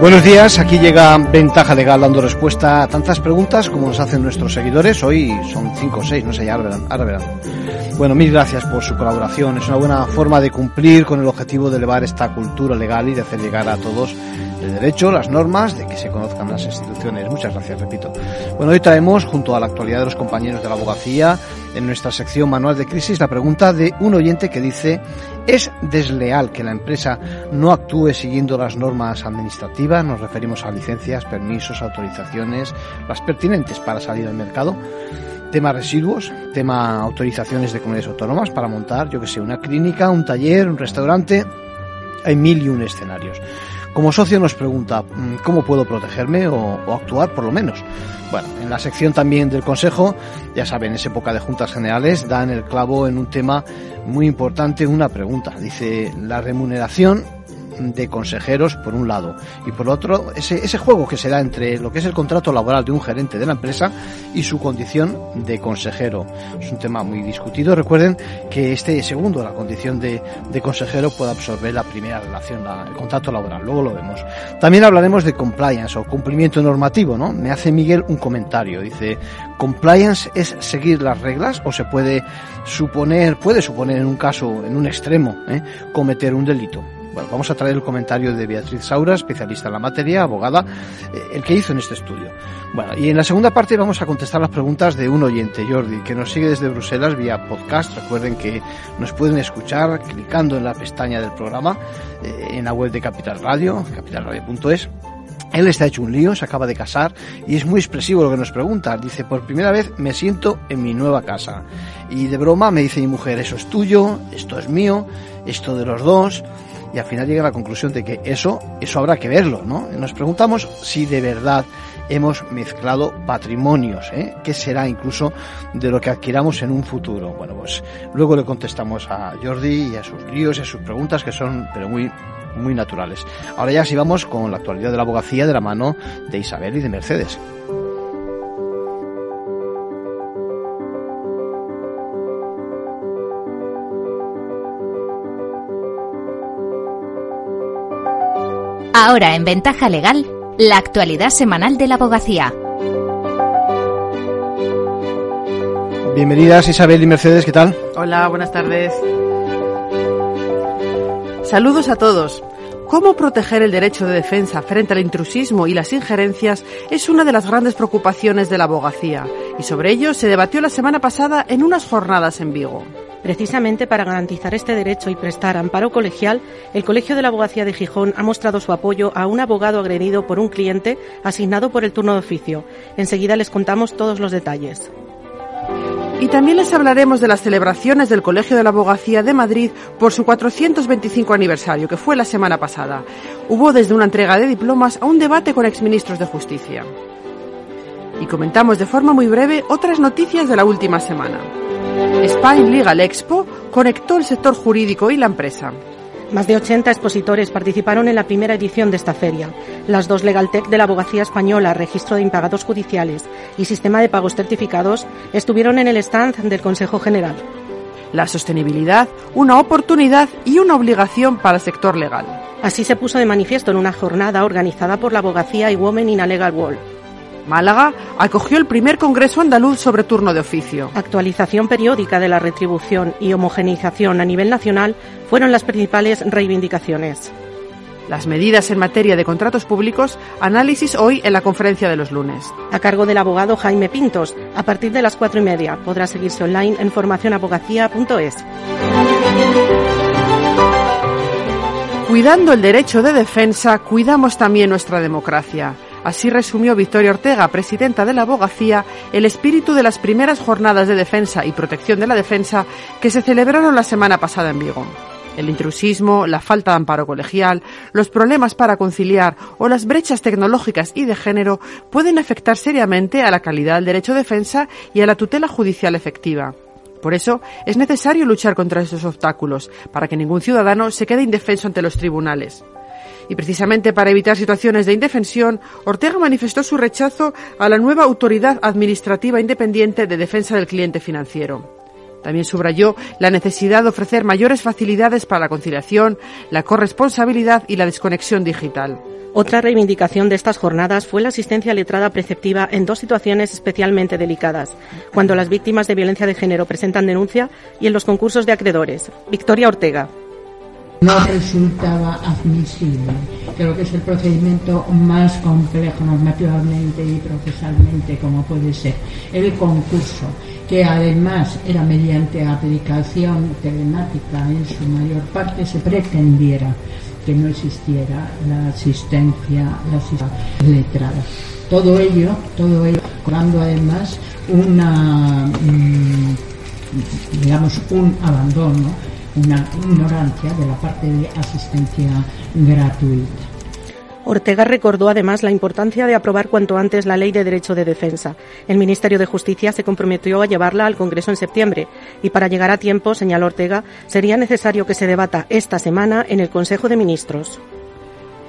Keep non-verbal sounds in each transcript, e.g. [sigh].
Buenos días, aquí llega Ventaja Legal dando respuesta a tantas preguntas como nos hacen nuestros seguidores. Hoy son cinco o seis, no sé, ya ahora verán. Bueno, mil gracias por su colaboración. Es una buena forma de cumplir con el objetivo de elevar esta cultura legal y de hacer llegar a todos el derecho, las normas, de que se conozcan las instituciones. Muchas gracias, repito. Bueno, hoy traemos, junto a la actualidad de los compañeros de la abogacía, en nuestra sección Manual de Crisis, la pregunta de un oyente que dice, ¿es desleal que la empresa no actúe siguiendo las normas administrativas? Nos referimos a licencias, permisos, autorizaciones, las pertinentes para salir al mercado. Tema residuos, tema autorizaciones de comunidades autónomas para montar, yo que sé, una clínica, un taller, un restaurante. Hay mil y un escenarios. Como socio nos pregunta, mm, ¿cómo puedo protegerme o, actuar por lo menos? Bueno, en la sección también del Consejo, ya saben, es época de juntas generales, dan el clavo en un tema muy importante, una pregunta. Dice, la remuneración de consejeros por un lado y por otro ese, ese juego que se da entre lo que es el contrato laboral de un gerente de la empresa y su condición de consejero. Es un tema muy discutido. Recuerden que este segundo, la condición de, de consejero, puede absorber la primera relación, el contrato laboral. Luego lo vemos. También hablaremos de compliance o cumplimiento normativo, ¿no? Me hace Miguel un comentario. Dice, compliance es seguir las reglas o se puede suponer, puede suponer en un caso, en un extremo, ¿eh? cometer un delito vamos a traer el comentario de Beatriz Saura, especialista en la materia, abogada, eh, el que hizo en este estudio. Bueno, y en la segunda parte vamos a contestar las preguntas de un oyente, Jordi, que nos sigue desde Bruselas vía podcast. Recuerden que nos pueden escuchar clicando en la pestaña del programa eh, en la web de Capital Radio, capitalradio.es. Él está hecho un lío, se acaba de casar y es muy expresivo lo que nos pregunta. Dice, por primera vez me siento en mi nueva casa. Y de broma me dice mi mujer, eso es tuyo, esto es mío, esto de los dos y al final llega a la conclusión de que eso, eso habrá que verlo, ¿no? Nos preguntamos si de verdad hemos mezclado patrimonios, ¿eh? ¿Qué será incluso de lo que adquiramos en un futuro? Bueno, pues luego le contestamos a Jordi y a sus líos y a sus preguntas que son, pero muy, muy naturales. Ahora ya sí vamos con la actualidad de la abogacía de la mano de Isabel y de Mercedes. Ahora en Ventaja Legal, la actualidad semanal de la abogacía. Bienvenidas Isabel y Mercedes, ¿qué tal? Hola, buenas tardes. Saludos a todos. Cómo proteger el derecho de defensa frente al intrusismo y las injerencias es una de las grandes preocupaciones de la abogacía, y sobre ello se debatió la semana pasada en unas jornadas en Vigo. Precisamente para garantizar este derecho y prestar amparo colegial, el Colegio de la Abogacía de Gijón ha mostrado su apoyo a un abogado agredido por un cliente asignado por el turno de oficio. Enseguida les contamos todos los detalles. Y también les hablaremos de las celebraciones del Colegio de la Abogacía de Madrid por su 425 aniversario, que fue la semana pasada. Hubo desde una entrega de diplomas a un debate con exministros de Justicia. Y comentamos de forma muy breve otras noticias de la última semana. Spain Legal Expo conectó el sector jurídico y la empresa. Más de 80 expositores participaron en la primera edición de esta feria. Las dos Legaltech de la Abogacía Española, Registro de Impagados Judiciales y Sistema de Pagos Certificados estuvieron en el stand del Consejo General. La sostenibilidad, una oportunidad y una obligación para el sector legal. Así se puso de manifiesto en una jornada organizada por la Abogacía y Women in a Legal World. Málaga acogió el primer Congreso Andaluz sobre turno de oficio. Actualización periódica de la retribución y homogeneización a nivel nacional fueron las principales reivindicaciones. Las medidas en materia de contratos públicos, análisis hoy en la conferencia de los lunes. A cargo del abogado Jaime Pintos, a partir de las cuatro y media. Podrá seguirse online en formacionabogacía.es. Cuidando el derecho de defensa, cuidamos también nuestra democracia. Así resumió Victoria Ortega, presidenta de la abogacía, el espíritu de las primeras jornadas de defensa y protección de la defensa que se celebraron la semana pasada en Vigo. El intrusismo, la falta de amparo colegial, los problemas para conciliar o las brechas tecnológicas y de género pueden afectar seriamente a la calidad del derecho de defensa y a la tutela judicial efectiva. Por eso es necesario luchar contra estos obstáculos, para que ningún ciudadano se quede indefenso ante los tribunales. Y precisamente para evitar situaciones de indefensión, Ortega manifestó su rechazo a la nueva Autoridad Administrativa Independiente de Defensa del Cliente Financiero. También subrayó la necesidad de ofrecer mayores facilidades para la conciliación, la corresponsabilidad y la desconexión digital. Otra reivindicación de estas jornadas fue la asistencia letrada preceptiva en dos situaciones especialmente delicadas, cuando las víctimas de violencia de género presentan denuncia y en los concursos de acreedores. Victoria Ortega. No resultaba admisible. Creo que es el procedimiento más complejo normativamente y procesalmente como puede ser el concurso, que además era mediante aplicación telemática en su mayor parte, se pretendiera que no existiera la asistencia, la asistencia letrada. Todo ello, todo ello, creando además una, mm, digamos, un abandono, una ignorancia de la parte de asistencia gratuita. Ortega recordó además la importancia de aprobar cuanto antes la Ley de Derecho de Defensa. El Ministerio de Justicia se comprometió a llevarla al Congreso en septiembre y para llegar a tiempo, señaló Ortega, sería necesario que se debata esta semana en el Consejo de Ministros.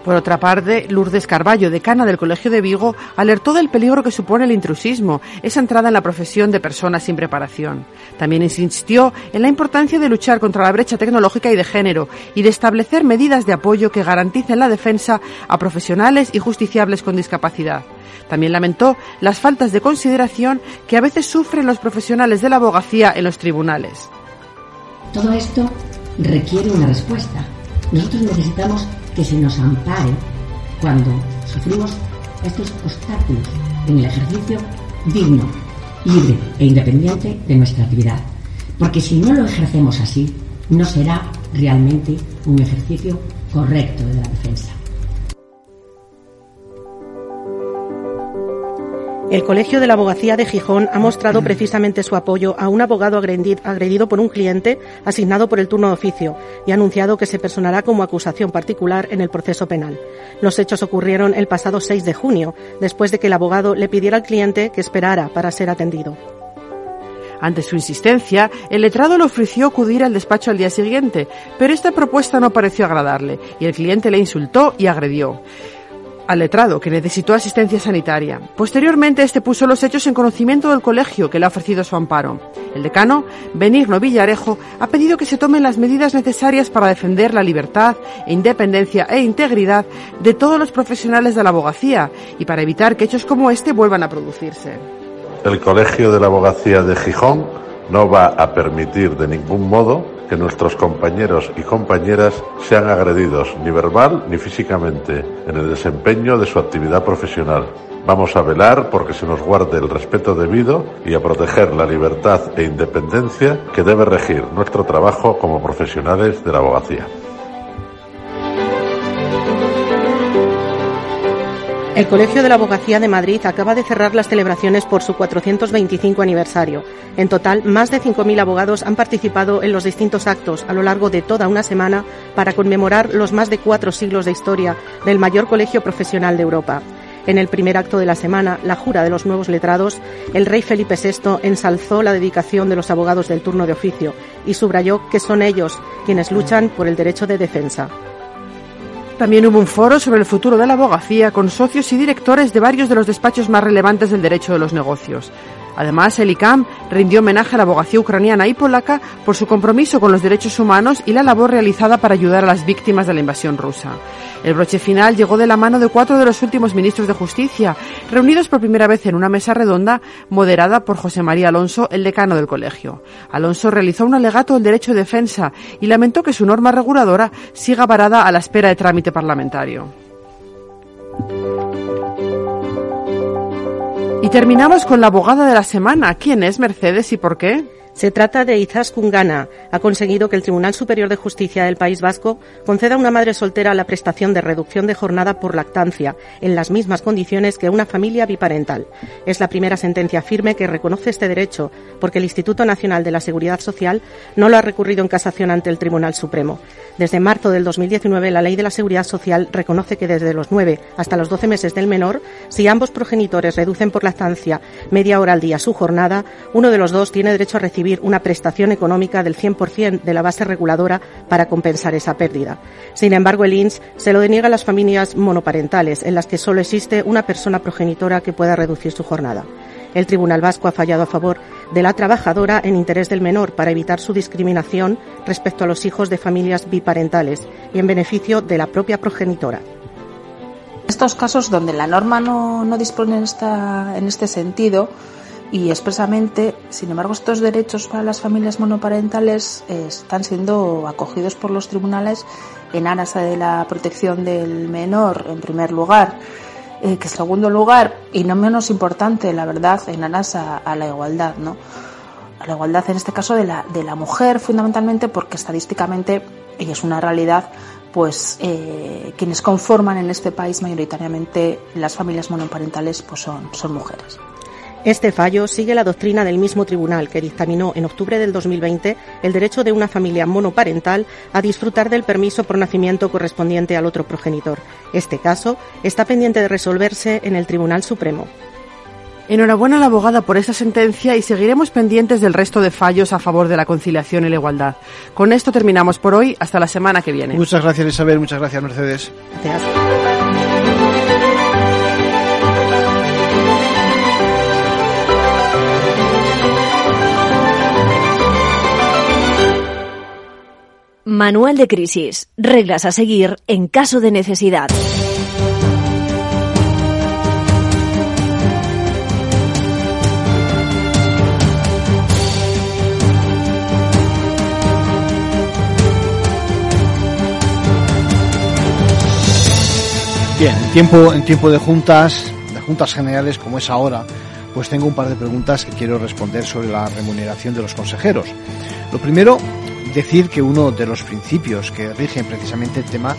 Por otra parte, Lourdes Carballo, decana del Colegio de Vigo, alertó del peligro que supone el intrusismo, esa entrada en la profesión de personas sin preparación. También insistió en la importancia de luchar contra la brecha tecnológica y de género y de establecer medidas de apoyo que garanticen la defensa a profesionales y justiciables con discapacidad. También lamentó las faltas de consideración que a veces sufren los profesionales de la abogacía en los tribunales. Todo esto requiere una respuesta. Nosotros necesitamos que se nos ampare cuando sufrimos estos obstáculos en el ejercicio digno, libre e independiente de nuestra actividad. Porque si no lo ejercemos así, no será realmente un ejercicio correcto de la defensa. El Colegio de la Abogacía de Gijón ha mostrado precisamente su apoyo a un abogado agredido por un cliente asignado por el turno de oficio y ha anunciado que se personará como acusación particular en el proceso penal. Los hechos ocurrieron el pasado 6 de junio, después de que el abogado le pidiera al cliente que esperara para ser atendido. Ante su insistencia, el letrado le ofreció acudir al despacho al día siguiente, pero esta propuesta no pareció agradarle y el cliente le insultó y agredió al letrado, que necesitó asistencia sanitaria. Posteriormente, este puso los hechos en conocimiento del colegio que le ha ofrecido su amparo. El decano, Benigno Villarejo, ha pedido que se tomen las medidas necesarias para defender la libertad, independencia e integridad de todos los profesionales de la abogacía y para evitar que hechos como este vuelvan a producirse. El Colegio de la Abogacía de Gijón no va a permitir de ningún modo que nuestros compañeros y compañeras sean agredidos ni verbal ni físicamente en el desempeño de su actividad profesional. Vamos a velar porque se nos guarde el respeto debido y a proteger la libertad e independencia que debe regir nuestro trabajo como profesionales de la abogacía. El Colegio de la Abogacía de Madrid acaba de cerrar las celebraciones por su 425 aniversario. En total, más de 5.000 abogados han participado en los distintos actos a lo largo de toda una semana para conmemorar los más de cuatro siglos de historia del mayor colegio profesional de Europa. En el primer acto de la semana, la jura de los nuevos letrados, el rey Felipe VI ensalzó la dedicación de los abogados del turno de oficio y subrayó que son ellos quienes luchan por el derecho de defensa. También hubo un foro sobre el futuro de la abogacía con socios y directores de varios de los despachos más relevantes del derecho de los negocios. Además, el ICAM rindió homenaje a la abogacía ucraniana y polaca por su compromiso con los derechos humanos y la labor realizada para ayudar a las víctimas de la invasión rusa. El broche final llegó de la mano de cuatro de los últimos ministros de Justicia, reunidos por primera vez en una mesa redonda moderada por José María Alonso, el decano del colegio. Alonso realizó un alegato del derecho de defensa y lamentó que su norma reguladora siga varada a la espera de trámite parlamentario. Y terminamos con la abogada de la semana. ¿Quién es Mercedes y por qué? Se trata de Izaskun Gana. Ha conseguido que el Tribunal Superior de Justicia del País Vasco conceda a una madre soltera la prestación de reducción de jornada por lactancia, en las mismas condiciones que una familia biparental. Es la primera sentencia firme que reconoce este derecho, porque el Instituto Nacional de la Seguridad Social no lo ha recurrido en casación ante el Tribunal Supremo. Desde marzo del 2019, la Ley de la Seguridad Social reconoce que desde los 9 hasta los 12 meses del menor, si ambos progenitores reducen por lactancia media hora al día su jornada, uno de los dos tiene derecho a recibir recibir una prestación económica del 100% de la base reguladora para compensar esa pérdida. Sin embargo, el INS se lo deniega a las familias monoparentales, en las que solo existe una persona progenitora que pueda reducir su jornada. El Tribunal Vasco ha fallado a favor de la trabajadora en interés del menor para evitar su discriminación respecto a los hijos de familias biparentales y en beneficio de la propia progenitora. Estos casos donde la norma no, no dispone en, esta, en este sentido y expresamente, sin embargo, estos derechos para las familias monoparentales eh, están siendo acogidos por los tribunales en aras de la protección del menor, en primer lugar eh, que segundo lugar, y no menos importante, la verdad, en aras a, la igualdad, ¿no? A la igualdad en este caso de la, de la mujer, fundamentalmente porque estadísticamente, y es una realidad, pues eh, quienes conforman en este país mayoritariamente las familias monoparentales pues son, son mujeres. Este fallo sigue la doctrina del mismo tribunal que dictaminó en octubre del 2020 el derecho de una familia monoparental a disfrutar del permiso por nacimiento correspondiente al otro progenitor. Este caso está pendiente de resolverse en el Tribunal Supremo. Enhorabuena a la abogada por esta sentencia y seguiremos pendientes del resto de fallos a favor de la conciliación y la igualdad. Con esto terminamos por hoy. Hasta la semana que viene. Muchas gracias Isabel, muchas gracias Mercedes. Manual de crisis. Reglas a seguir en caso de necesidad. Bien, en tiempo, en tiempo de juntas, de juntas generales como es ahora, pues tengo un par de preguntas que quiero responder sobre la remuneración de los consejeros. Lo primero, decir que uno de los principios que rigen precisamente el tema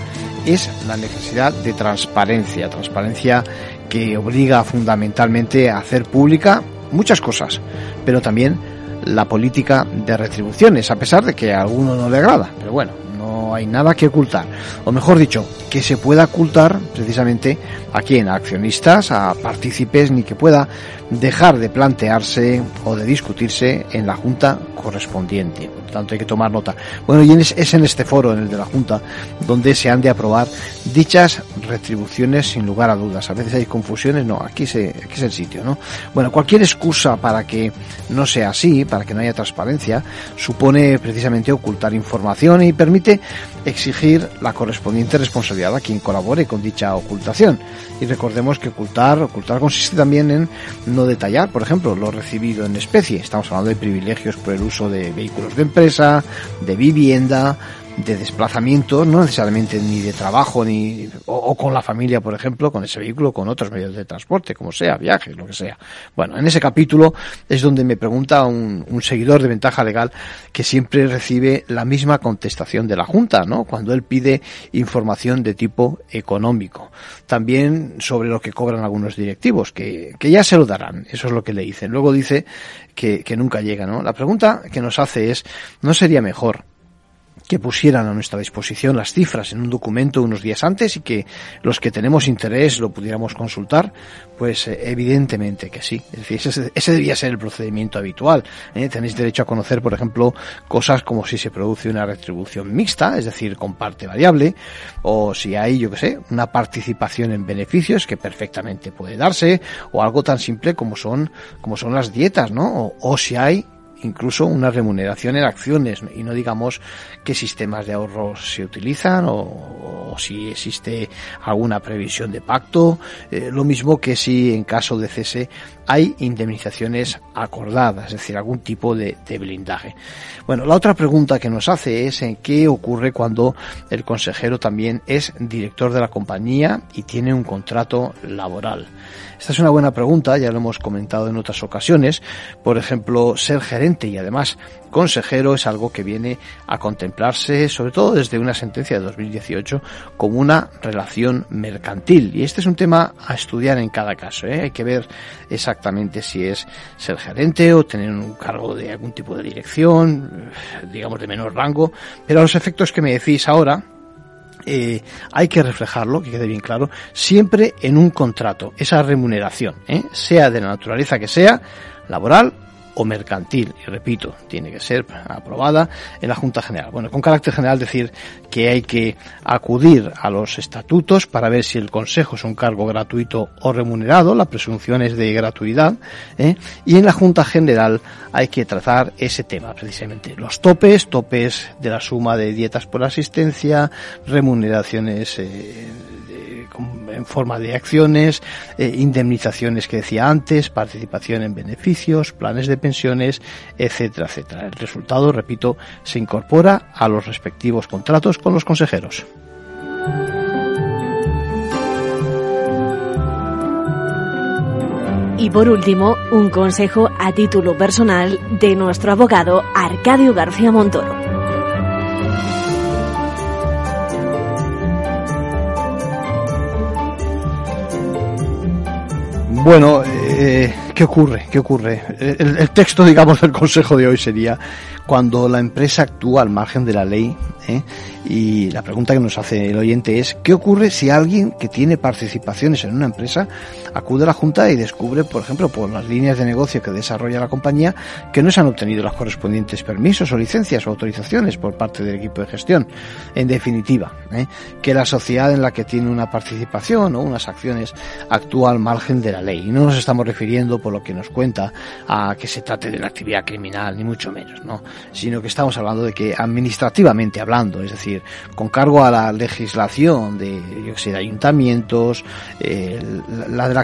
es la necesidad de transparencia, transparencia que obliga fundamentalmente a hacer pública muchas cosas, pero también la política de retribuciones, a pesar de que a alguno no le agrada, pero bueno, no hay nada que ocultar, o mejor dicho, que se pueda ocultar precisamente a quien, a accionistas, a partícipes, ni que pueda dejar de plantearse o de discutirse en la Junta correspondiente. Por tanto, hay que tomar nota. Bueno, y es en este foro, en el de la Junta, donde se han de aprobar dichas retribuciones sin lugar a dudas. A veces hay confusiones, no, aquí, se, aquí es el sitio, ¿no? Bueno, cualquier excusa para que no sea así, para que no haya transparencia, supone precisamente ocultar información y permite exigir la correspondiente responsabilidad a quien colabore con dicha ocultación. Y recordemos que ocultar, ocultar consiste también en no detallar, por ejemplo, lo recibido en especie. Estamos hablando de privilegios por el uso de vehículos de empresa, de vivienda, de desplazamiento, no necesariamente ni de trabajo ni o, con la familia, por ejemplo, con ese vehículo, con otros medios de transporte, como sea, viajes, lo que sea. Bueno, en ese capítulo es donde me pregunta un, un seguidor de ventaja legal que siempre recibe la misma contestación de la Junta, ¿no? Cuando él pide información de tipo económico. También sobre lo que cobran algunos directivos, que, que ya se lo darán. Eso es lo que le dicen. Luego dice que, que nunca llega, ¿no? La pregunta que nos hace es, ¿no sería mejor que pusieran a nuestra disposición las cifras en un documento unos días antes y que los que tenemos interés lo pudiéramos consultar, pues eh, evidentemente que sí. Es decir, ese, ese debía ser el procedimiento habitual. ¿eh? Tenéis derecho a conocer, por ejemplo, cosas como si se produce una retribución mixta, es decir, con parte variable, o si hay, yo que sé, una participación en beneficios que perfectamente puede darse, o algo tan simple como son, como son las dietas, ¿no? o, o si hay incluso una remuneración en acciones y no digamos qué sistemas de ahorro se utilizan o, si existe alguna previsión de pacto, eh, lo mismo que si en caso de cese hay indemnizaciones acordadas, es decir, algún tipo de, de blindaje. Bueno, la otra pregunta que nos hace es en qué ocurre cuando el consejero también es director de la compañía y tiene un contrato laboral. Esta es una buena pregunta, ya lo hemos comentado en otras ocasiones. Por ejemplo, ser gerente y además consejero es algo que viene a contemplarse, sobre todo desde una sentencia de 2018, como una relación mercantil. Y este es un tema a estudiar en cada caso. ¿eh? Hay que ver exactamente si es ser gerente o tener un cargo de algún tipo de dirección, digamos de menor rango. Pero a los efectos que me decís ahora, eh, hay que reflejarlo, que quede bien claro, siempre en un contrato, esa remuneración, ¿eh? sea de la naturaleza que sea, laboral o mercantil. Y repito, tiene que ser aprobada en la Junta General. Bueno, con carácter general decir que hay que acudir a los estatutos para ver si el Consejo es un cargo gratuito o remunerado. La presunción es de gratuidad. ¿eh? Y en la Junta General hay que tratar ese tema, precisamente. Los topes, topes de la suma de dietas por asistencia, remuneraciones eh, en forma de acciones, eh, indemnizaciones que decía antes, participación en beneficios, planes de pensiones, etcétera, etcétera. El resultado, repito, se incorpora a los respectivos contratos con los consejeros. Y por último, un consejo a título personal de nuestro abogado Arcadio García Montoro. Bueno, eh, ¿qué ocurre? ¿Qué ocurre? El, texto, [laughs] digamos, del consejo de hoy sería cuando la empresa actúa al margen de la ley. ¿eh? Y la pregunta que nos hace el oyente es, ¿qué ocurre si alguien que tiene participaciones en una empresa acude a la Junta y descubre, por ejemplo, por las líneas de negocio que desarrolla la compañía, que no se han obtenido los correspondientes permisos o licencias o autorizaciones por parte del equipo de gestión? En definitiva, ¿eh? que la sociedad en la que tiene una participación o unas acciones actúa al margen de la ley. Y no nos estamos refiriendo, por lo que nos cuenta, a que se trate de una actividad criminal, ni mucho menos, ¿no? sino que estamos hablando de que administrativamente hablando, es decir, con cargo a la legislación de, yo sé, de ayuntamientos, eh, la de la,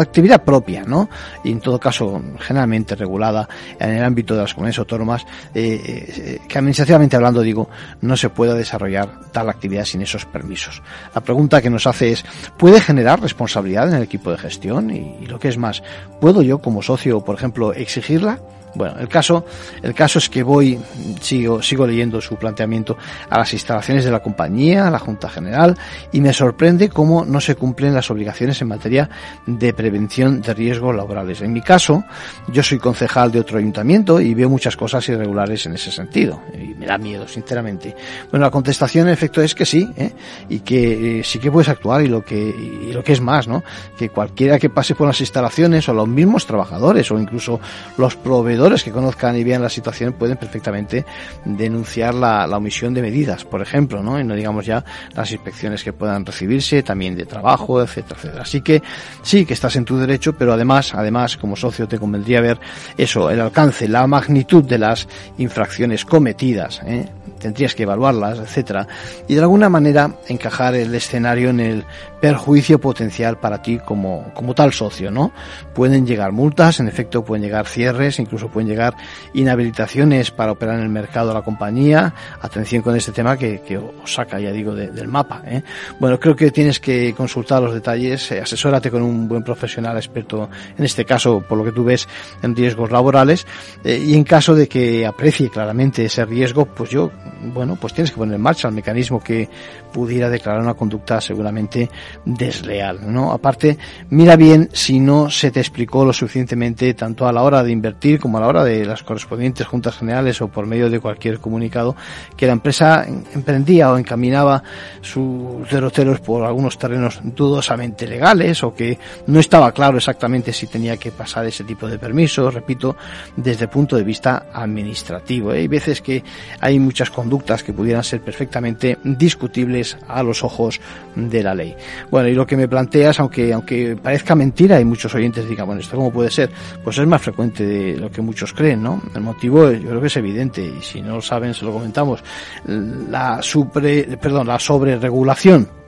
actividad propia, ¿no? Y en todo caso, generalmente regulada en el ámbito de las comunidades autónomas, eh, eh, que administrativamente hablando, digo, no se pueda desarrollar tal actividad sin esos permisos. La pregunta que nos hace es, ¿puede generar responsabilidad en el equipo de gestión? Y, y lo que es más, ¿puedo yo como socio, por ejemplo, exigirla? Bueno, el caso, el caso es que voy, sigo, sigo leyendo su planteamiento a las instalaciones de la compañía, a la Junta General, y me sorprende cómo no se cumplen las obligaciones en materia de prevención de riesgos laborales. En mi caso, yo soy concejal de otro ayuntamiento y veo muchas cosas irregulares en ese sentido, y me da miedo, sinceramente. Bueno, la contestación en efecto es que sí, ¿eh? y que eh, sí que puedes actuar y lo que, y lo que es más, ¿no? Que cualquiera que pase por las instalaciones o los mismos trabajadores o incluso los proveedores que conozcan y vean la situación pueden perfectamente denunciar la, la, omisión de medidas, por ejemplo, ¿no? Y no digamos ya las inspecciones que puedan recibirse, también de trabajo, etcétera, etcétera. Así que sí que estás en tu derecho, pero además, además, como socio te convendría ver eso, el alcance, la magnitud de las infracciones cometidas, ¿eh? tendrías que evaluarlas, etcétera, y de alguna manera encajar el escenario en el perjuicio potencial para ti como, como tal socio, ¿no? Pueden llegar multas, en efecto pueden llegar cierres, incluso pueden llegar inhabilitaciones para operar en el mercado de la compañía. Atención con este tema que, os saca, ya digo, de, del mapa. ¿eh? Bueno, creo que tienes que consultar los detalles, eh, asesórate con un buen profesional experto, en este caso, por lo que tú ves, en riesgos laborales, eh, y en caso de que aprecie claramente ese riesgo, pues yo, bueno, pues tienes que poner en marcha el mecanismo que pudiera declarar una conducta seguramente desleal, ¿no? Aparte, mira bien si no se te explicó lo suficientemente tanto a la hora de invertir como a la hora de las correspondientes juntas generales o por medio de cualquier comunicado que la empresa emprendía o encaminaba sus derroteros por algunos terrenos dudosamente legales o que no estaba claro exactamente si tenía que pasar ese tipo de permisos, repito, desde el punto de vista administrativo. ¿eh? Hay veces que hay muchas conductas que pudieran ser perfectamente discutibles a los ojos de la ley. Bueno, y lo que me planteas, aunque, aunque parezca mentira, hay muchos oyentes digan, bueno, ¿esto cómo puede ser? Pues es más frecuente de lo que muchos creen, ¿no? El motivo yo creo que es evidente, y si no lo saben, se lo comentamos. La supre, perdón, la sobreregulación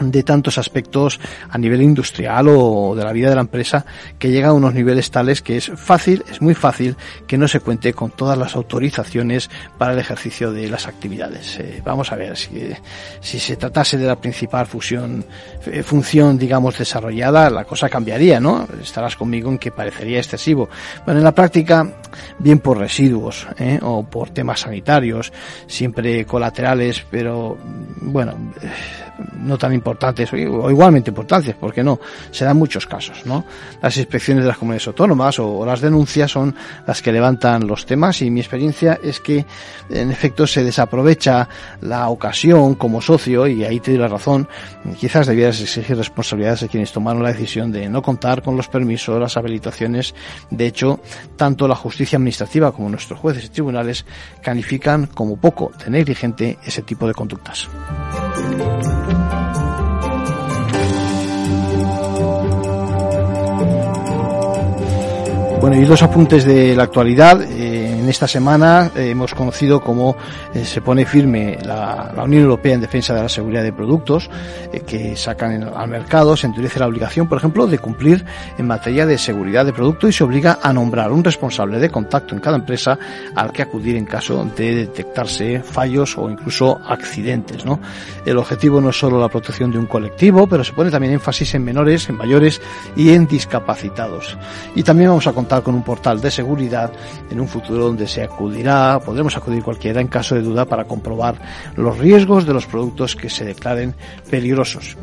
de tantos aspectos a nivel industrial o de la vida de la empresa que llega a unos niveles tales que es fácil, es muy fácil que no se cuente con todas las autorizaciones para el ejercicio de las actividades. Eh, vamos a ver si, si se tratase de la principal fusión, eh, función, digamos, desarrollada, la cosa cambiaría, ¿no? Estarás conmigo en que parecería excesivo. Bueno, en la práctica, bien por residuos ¿eh? o por temas sanitarios, siempre colaterales, pero bueno, no tan importantes importantes o igualmente importantes, porque no, se dan muchos casos, ¿no? Las inspecciones de las comunidades autónomas o, las denuncias son las que levantan los temas y mi experiencia es que en efecto se desaprovecha la ocasión como socio y ahí te doy la razón, quizás debieras exigir responsabilidades a quienes tomaron la decisión de no contar con los permisos, las habilitaciones, de hecho, tanto la justicia administrativa como nuestros jueces y tribunales califican como poco de negligente ese tipo de conductas. Bueno, y los apuntes de la actualidad. Eh, en esta semana eh, hemos conocido cómo eh, se pone firme la, Unión Europea en defensa de la seguridad de productos que sacan al mercado. Se endurece la obligación, por ejemplo, de cumplir en materia de seguridad de producto y se obliga a nombrar un responsable de contacto en cada empresa al que acudir en caso de detectarse fallos o incluso accidentes. ¿no? El objetivo no es solo la protección de un colectivo, pero se pone también énfasis en menores, en mayores y en discapacitados. Y también vamos a contar con un portal de seguridad en un futuro donde se acudirá, podremos acudir cualquiera en caso de duda para comprobar los riesgos de los productos que se declaren peligrosos.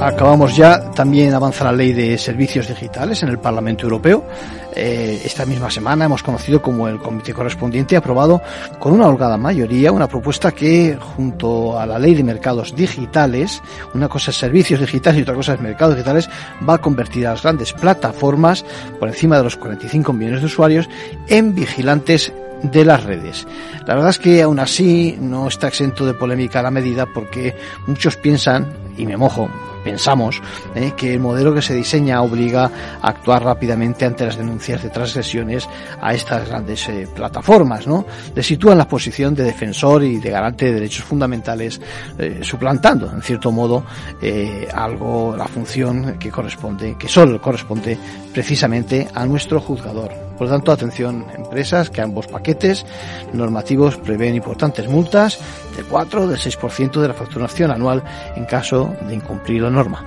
Acabamos ya, también avanza la ley de servicios digitales en el Parlamento Europeo. Eh, esta misma semana hemos conocido como el comité correspondiente ha aprobado con una holgada mayoría una propuesta que, junto a la ley de mercados digitales, una cosa es servicios digitales y otra cosa es mercados digitales, va a convertir a las grandes plataformas, por encima de los 45 millones de usuarios, en vigilantes de las redes. La verdad es que aún así no está exento de polémica la medida porque muchos piensan, y me mojo, pensamos eh, que el modelo que se diseña obliga a actuar rápidamente ante las denuncias de transgresiones a estas grandes eh, plataformas, ¿no? Le sitúa en la posición de defensor y de garante de derechos fundamentales, eh, suplantando, en cierto modo, algo, la función que corresponde, que solo corresponde precisamente a nuestro juzgador. Por lo tanto, atención, empresas que ambos paquetes normativos prevén importantes multas del 4 o del 6% de la facturación anual en caso de incumplir la norma.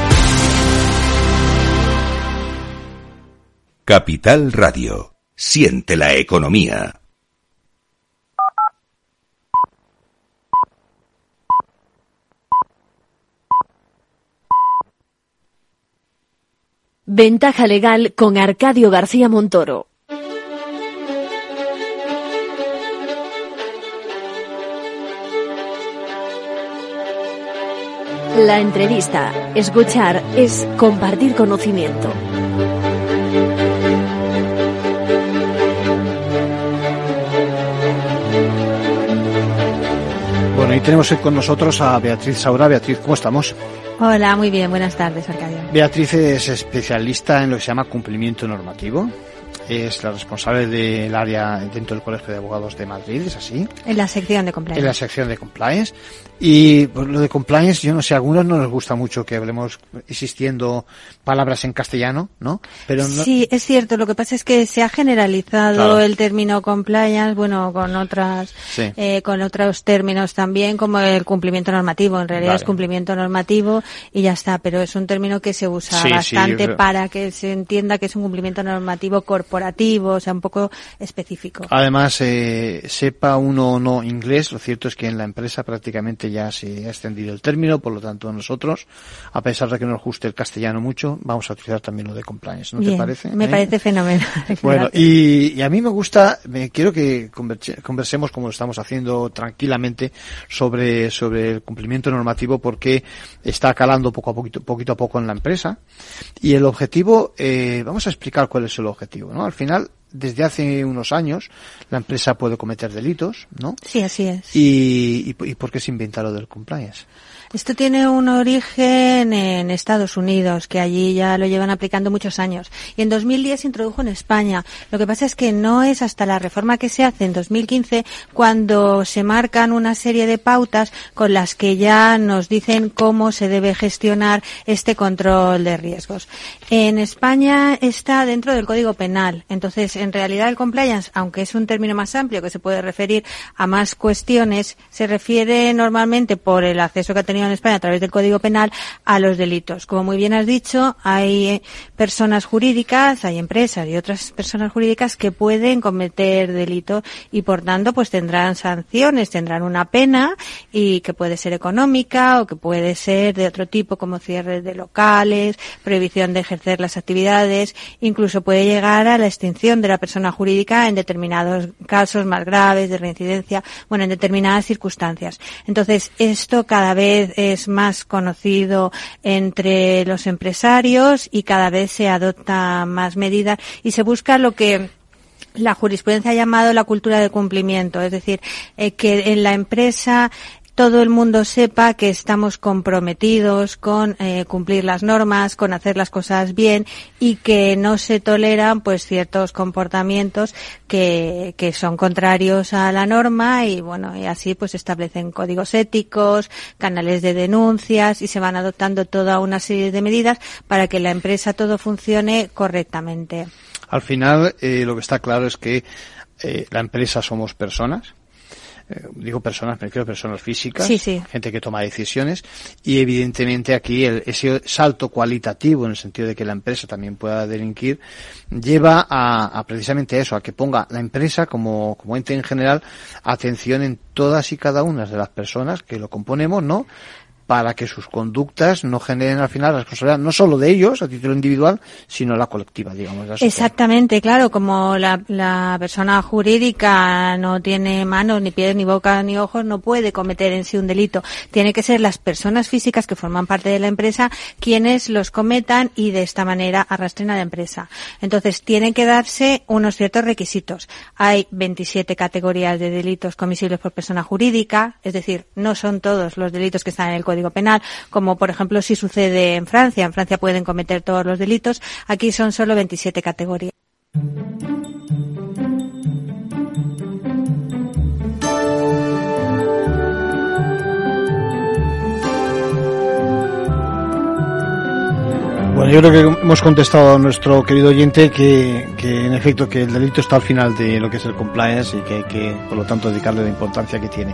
Capital Radio. Siente la economía. Ventaja legal con Arcadio García Montoro. La entrevista, escuchar, es compartir conocimiento. Y tenemos con nosotros a Beatriz Saura. Beatriz, ¿cómo estamos? Hola, muy bien, buenas tardes, Arcadio. Beatriz es especialista en lo que se llama cumplimiento normativo. Es la responsable del área dentro del Colegio de Abogados de Madrid, ¿es así? En la sección de compliance. En la sección de compliance. Y pues, lo de compliance, yo no sé, a algunos no nos gusta mucho que hablemos existiendo palabras en castellano, ¿no? Pero Sí, es cierto. Lo que pasa es que se ha generalizado Claro. el término compliance, bueno, con otras, Sí. eh, con otros términos también, como el cumplimiento normativo. En realidad Vale. es cumplimiento normativo y ya está. Pero es un término que se usa Sí, sí, bastante yo- para que se entienda que es un cumplimiento normativo corporativo, o sea, un poco específico. Además, eh, sepa uno o no inglés, lo cierto es que en la empresa prácticamente ya se ha extendido el término, por lo tanto nosotros, a pesar de que no nos guste el castellano mucho, vamos a utilizar también lo de compliance, ¿no Bien, te parece? Me ¿Eh? parece fenomenal. [laughs] Bueno, y, y a mí me gusta, me quiero que converse- conversemos como lo estamos haciendo tranquilamente sobre, sobre el cumplimiento normativo porque está calando poco a poquito, poquito a poco en la empresa. Y el objetivo, eh, vamos a explicar cuál es el objetivo, ¿no? Al final, desde hace unos años, la empresa puede cometer delitos, ¿no? Sí, así es. Y, y, y por qué se inventa lo del compliance? Esto tiene un origen en Estados Unidos, que allí ya lo llevan aplicando muchos años. Y en 2010 se introdujo en España. Lo que pasa es que no es hasta la reforma que se hace en 2015 cuando se marcan una serie de pautas con las que ya nos dicen cómo se debe gestionar este control de riesgos. En España está dentro del Código Penal. Entonces, en realidad el compliance, aunque es un término más amplio que se puede referir a más cuestiones, se refiere normalmente por el acceso que ha tenido en España a través del Código Penal a los delitos. Como muy bien has dicho, hay eh, personas jurídicas, hay empresas y otras personas jurídicas que pueden cometer delito y por tanto pues tendrán sanciones, tendrán una pena y que puede ser económica o que puede ser de otro tipo como cierre de locales, prohibición de ejercer las actividades, incluso puede llegar a la extinción de la persona jurídica en determinados casos más graves de reincidencia, bueno, en determinadas circunstancias. Entonces, esto cada vez es más conocido entre los empresarios y cada vez se adopta más medidas y se busca lo que la jurisprudencia ha llamado la cultura de cumplimiento, es decir, eh, que en la empresa todo el mundo sepa que estamos comprometidos con eh, cumplir las normas, con hacer las cosas bien y que no se toleran pues ciertos comportamientos que, son contrarios a la norma y bueno, y así pues establecen códigos éticos, canales de denuncias y se van adoptando toda una serie de medidas para que la empresa todo funcione correctamente. Al final, eh, lo que está claro es que eh, la empresa somos personas. Eh, digo personas, me personas físicas, Sí, sí. gente que toma decisiones y evidentemente aquí el- ese salto cualitativo en el sentido de que la empresa también pueda delinquir lleva a, a precisamente eso, a que ponga la empresa como, como ente en general atención en todas y cada una de las personas que lo componemos, ¿no? Para que sus conductas no generen al final la responsabilidad no solo de ellos a título individual, sino la colectiva, digamos. Exactamente, claro, como la, la persona jurídica no tiene manos, ni pies, ni boca, ni ojos, no puede cometer en sí un delito. Tiene que ser las personas físicas que forman parte de la empresa quienes los cometan y de esta manera arrastren a la empresa. Entonces, tienen que darse unos ciertos requisitos. Hay 27 categorías de delitos comisibles por persona jurídica, es decir, no son todos los delitos que están en el Código Penal, como por ejemplo si sucede en Francia. En Francia pueden cometer todos los delitos. Aquí son solo 27 categorías. Yo creo que hemos contestado a nuestro querido oyente que, que en efecto que el delito está al final de lo que es el compliance y que hay que, por lo tanto, dedicarle la importancia que tiene.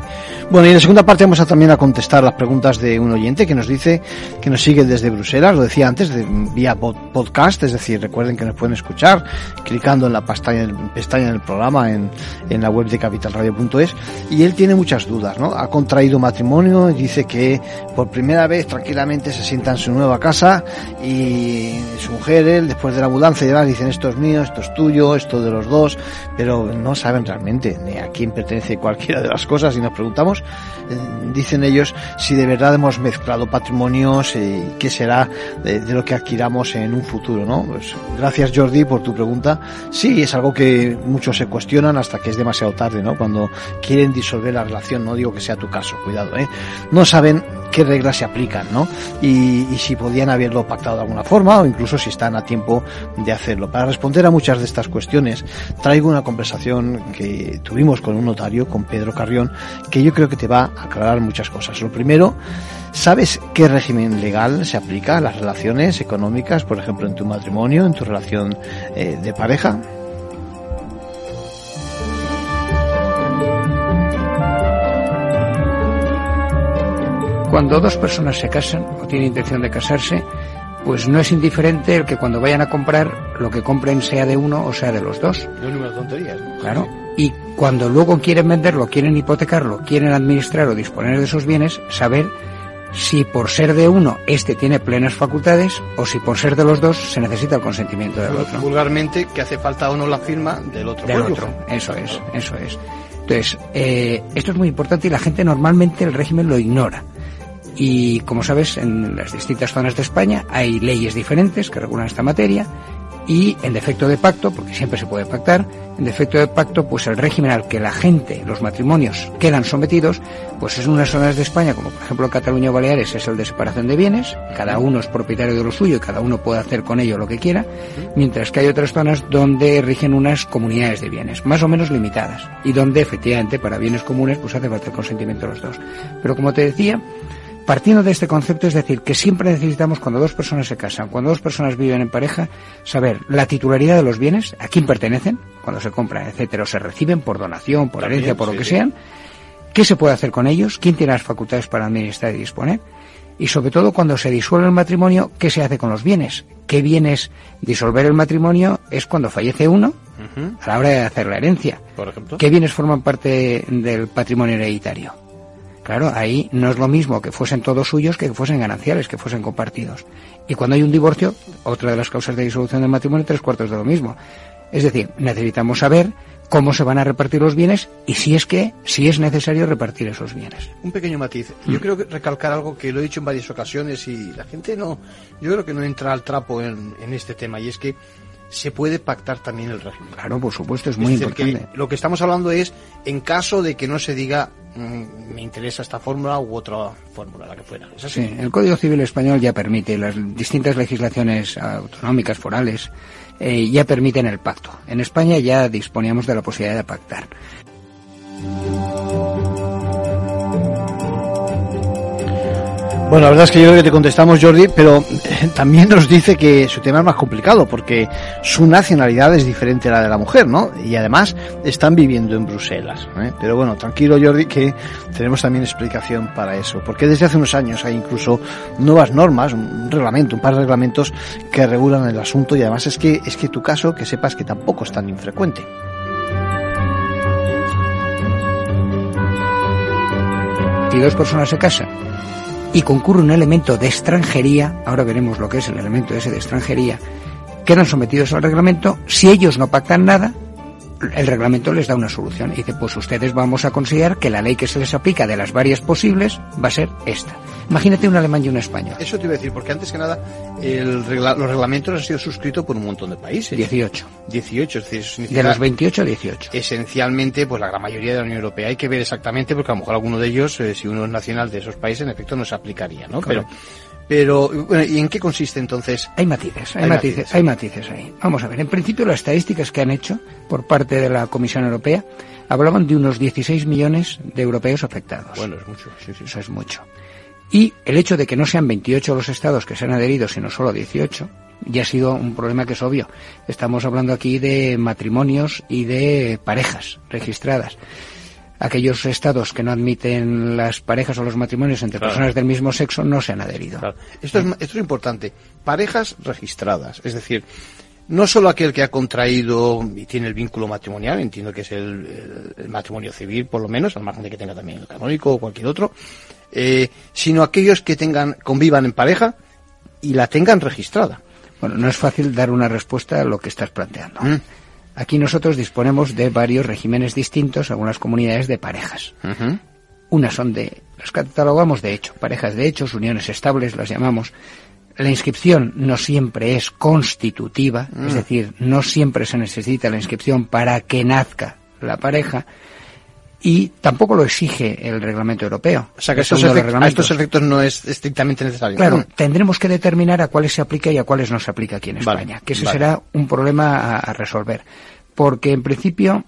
Bueno, y en la segunda parte vamos a también a contestar las preguntas de un oyente que nos dice que nos sigue desde Bruselas, lo decía antes, de, vía podcast, es decir, recuerden que nos pueden escuchar clicando en la pestaña, pestaña del programa en, en la web de capitalradio.es y él tiene muchas dudas, ¿no? Ha contraído matrimonio y dice que por primera vez tranquilamente se sienta en su nueva casa y su mujer, él, después de la mudanza y demás, dicen esto es mío, esto es tuyo, esto de los dos, pero no saben realmente ni a quién pertenece cualquiera de las cosas y nos preguntamos, eh, dicen ellos, si de verdad hemos mezclado patrimonios y qué será de, de, lo que adquiramos en un futuro, ¿no? Pues gracias Jordi por tu pregunta. Sí, es algo que muchos se cuestionan hasta que es demasiado tarde, ¿no? Cuando quieren disolver la relación, no digo que sea tu caso, cuidado, ¿eh? No saben qué reglas se aplican, ¿no? Y, y, si podían haberlo pactado de alguna forma o incluso si están a tiempo de hacerlo. Para responder a muchas de estas cuestiones, traigo una conversación que tuvimos con un notario, con Pedro Carrión, que yo creo que te va a aclarar muchas cosas. Lo primero, ¿sabes qué régimen legal se aplica a las relaciones económicas, por ejemplo, en tu matrimonio, en tu relación eh, de pareja? Cuando dos personas se casan o tienen intención de casarse, pues no es indiferente el que cuando vayan a comprar lo que compren sea de uno o sea de los dos. No número de tonterías. ¿no? Claro. Y cuando luego quieren venderlo, quieren hipotecarlo, quieren administrar o disponer de esos bienes, saber si por ser de uno este tiene plenas facultades o si por ser de los dos se necesita el consentimiento del otro. Vulgarmente que hace falta o no la firma del otro. Del otro. Eso es, eso es. Entonces, eh, esto es muy importante y la gente normalmente el régimen lo ignora. Y como sabes, en las distintas zonas de España hay leyes diferentes que regulan esta materia y en defecto de pacto, porque siempre se puede pactar, en defecto de pacto, pues el régimen al que la gente, los matrimonios, quedan sometidos, pues es en unas zonas de España, como por ejemplo Cataluña o Baleares, es el de separación de bienes, cada uno es propietario de lo suyo y cada uno puede hacer con ello lo que quiera, mientras que hay otras zonas donde rigen unas comunidades de bienes, más o menos limitadas, y donde efectivamente para bienes comunes pues hace falta el consentimiento de los dos. Pero como te decía, Partiendo de este concepto, es decir, que siempre necesitamos cuando dos personas se casan, cuando dos personas viven en pareja, saber la titularidad de los bienes, a quién pertenecen, cuando se compran, etcétera, o se reciben por donación, por herencia, por lo que sean, qué se puede hacer con ellos, quién tiene las facultades para administrar y disponer, y sobre todo cuando se disuelve el matrimonio, qué se hace con los bienes, qué bienes disolver el matrimonio es cuando fallece uno, a la hora de hacer la herencia, por ejemplo, qué bienes forman parte del patrimonio hereditario. Claro, ahí no es lo mismo que fuesen todos suyos que que fuesen gananciales, que fuesen compartidos. Y cuando hay un divorcio, otra de las causas de disolución del matrimonio, tres cuartos de lo mismo. Es decir, necesitamos saber cómo se van a repartir los bienes y si es que, si es necesario repartir esos bienes. Un pequeño matiz. Yo creo que recalcar algo que lo he dicho en varias ocasiones y la gente no, yo creo que no entra al trapo en, en este tema y es que se puede pactar también el régimen. Claro, por supuesto, es muy es decir, importante. Que lo que estamos hablando es en caso de que no se diga mmm, me interesa esta fórmula u otra fórmula, la que fuera. ¿Es así? Sí, el Código Civil Español ya permite, las distintas legislaciones autonómicas, forales, eh, ya permiten el pacto. En España ya disponíamos de la posibilidad de pactar. Bueno, la verdad es que yo creo que te contestamos, Jordi, pero eh, también nos dice que su tema es más complicado porque su nacionalidad es diferente a la de la mujer, ¿no? Y además están viviendo en Bruselas. ¿eh? Pero bueno, tranquilo, Jordi, que tenemos también explicación para eso. Porque desde hace unos años hay incluso nuevas normas, un reglamento, un par de reglamentos que regulan el asunto y además es que, es que tu caso, que sepas que tampoco es tan infrecuente. Si dos personas se casan y concurre un elemento de extranjería, ahora veremos lo que es el elemento ese de extranjería, quedan sometidos al reglamento, si ellos no pactan nada, el reglamento les da una solución. Y dice, pues ustedes vamos a considerar que la ley que se les aplica de las varias posibles va a ser esta. Imagínate un alemán y un español. Eso te iba a decir, porque antes que nada, el regla los reglamentos han sido suscritos por un montón de países. 18. 18, es decir, eso De los 28, 18. Esencialmente, pues la gran mayoría de la Unión Europea. Hay que ver exactamente, porque a lo mejor alguno de ellos, eh, si uno es nacional de esos países, en efecto no se aplicaría, ¿no? Pero, pero, bueno, ¿y en qué consiste entonces? Hay matices, hay, hay matices, matices, hay matices ahí. Vamos a ver, en principio las estadísticas que han hecho por parte de la Comisión Europea hablaban de unos 16 millones de europeos afectados. Bueno, es mucho, sí, sí. Eso es mucho. Y el hecho de que no sean 28 los estados que se han adherido, sino solo 18, ya ha sido un problema que es obvio. Estamos hablando aquí de matrimonios y de parejas registradas. Aquellos estados que no admiten las parejas o los matrimonios entre Claro. personas del mismo sexo no se han adherido. Esto es, esto es importante. Parejas registradas, es decir, no solo aquel que ha contraído y tiene el vínculo matrimonial, entiendo que es el, el- el matrimonio civil, por lo menos, al margen de que tenga también el canónico o cualquier otro, eh, sino aquellos que tengan, convivan en pareja y la tengan registrada. Bueno, no es fácil dar una respuesta a lo que estás planteando. Aquí nosotros disponemos de varios regímenes distintos, algunas comunidades de parejas. Unas son de, las catalogamos de hecho, parejas de hechos, uniones estables, las llamamos. La inscripción no siempre es constitutiva, Mm. es decir, no siempre se necesita la inscripción para que nazca la pareja y tampoco lo exige el reglamento europeo. O sea que estos a estos efectos no es estrictamente necesario. Claro, Mm. tendremos que determinar a cuáles se aplica y a cuáles no se aplica aquí en Vale, España, que ese vale. será un problema a, a resolver. Porque en principio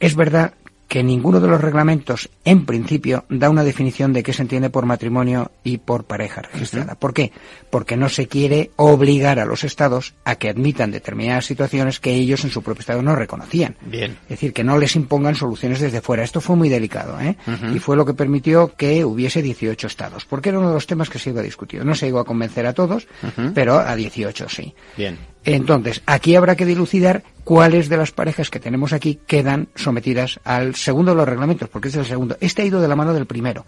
es verdad que ninguno de los reglamentos, en principio, da una definición de qué se entiende por matrimonio y por pareja registrada. ¿Por qué? Porque no se quiere obligar a los estados a que admitan determinadas situaciones que ellos en su propio estado no reconocían. Bien. Es decir, que no les impongan soluciones desde fuera. Esto fue muy delicado, ¿eh? Y fue lo que permitió que hubiese 18 estados, porque era uno de los temas que se iba a discutir. No se llegó a convencer a todos, pero a 18 sí. Bien. Entonces, aquí habrá que dilucidar cuáles de las parejas que tenemos aquí quedan sometidas al segundo de los reglamentos, porque este es el segundo. Este ha ido de la mano del primero.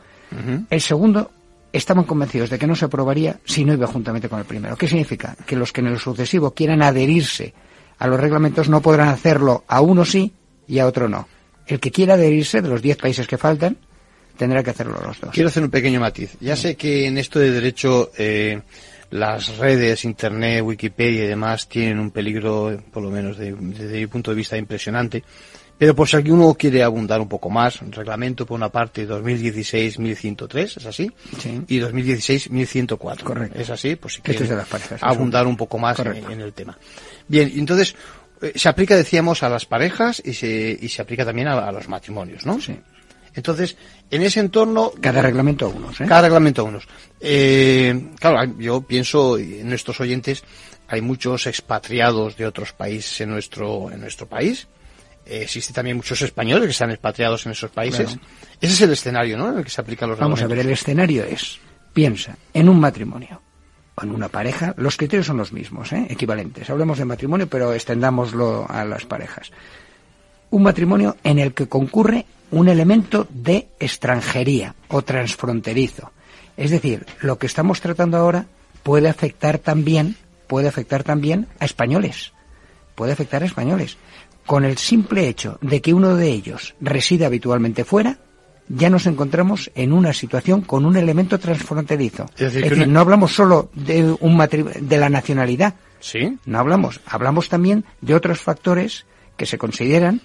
El segundo estaban convencidos de que no se aprobaría si no iba juntamente con el primero. ¿Qué significa? Que los que en el sucesivo quieran adherirse a los reglamentos no podrán hacerlo a uno sí y a otro no. El que quiera adherirse de los 10 países que faltan tendrá que hacerlo los dos. Quiero hacer un pequeño matiz. Ya sé que en esto de derecho eh, las redes, Internet, Wikipedia y demás tienen un peligro, por lo menos de- desde mi punto de vista, impresionante. Pero por si alguno quiere abundar un poco más, reglamento por una parte 2016-1103, ¿es así? Sí. Y 2016-1104. Correcto. ¿Es así? Pues si Esto es quieren de las parejas, abundar un poco más en, el tema. Bien, entonces eh, se aplica, decíamos, a las parejas y se, y se aplica también a, a los matrimonios, ¿no? Sí. Entonces, en ese entorno... Cada reglamento a unos, ¿eh? Cada reglamento a unos. Eh, claro, yo pienso en nuestros oyentes hay muchos expatriados de otros países en nuestro en nuestro país. Eh, existe también muchos españoles que están expatriados en esos países. Claro. Ese es el escenario, ¿no? En el que se aplican los Vamos a ver, el escenario es, piensa, en un matrimonio o en una pareja, los criterios son los mismos, ¿eh? equivalentes. Hablemos de matrimonio, pero extendámoslo a las parejas. Un matrimonio en el que concurre un elemento de extranjería o transfronterizo. Es decir, lo que estamos tratando ahora puede afectar también, puede afectar también a españoles. Puede afectar a españoles. Con el simple hecho de que uno de ellos reside habitualmente fuera, ya nos encontramos en una situación con un elemento transfronterizo. Es decir, Es que decir, una- no hablamos solo de un matri- de la nacionalidad. Sí. No hablamos, hablamos también de otros factores que se consideran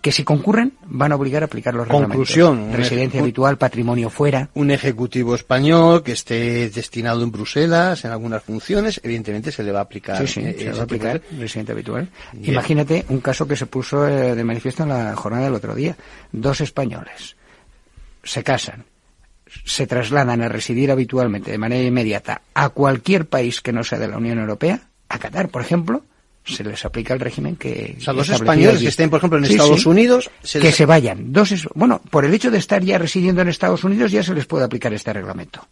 que si concurren van a obligar a aplicar los Conclusión, reglamentos. Residencia habitual, patrimonio fuera. Un ejecutivo español que esté destinado en Bruselas en algunas funciones, evidentemente se le va a aplicar. Sí, sí, eh, se va ese a aplicar residente habitual. Imagínate un caso que se puso eh, de manifiesto en la jornada del otro día. Dos españoles se casan, se trasladan a residir habitualmente de manera inmediata a cualquier país que no sea de la Unión Europea, a Qatar, por ejemplo, se les aplica el régimen que O sea, establecido españoles allí. que estén, por ejemplo, en Sí, Estados sí. Unidos, se que se vayan. Dos es- bueno, por el hecho de estar ya residiendo en Estados Unidos ya se les puede aplicar este reglamento.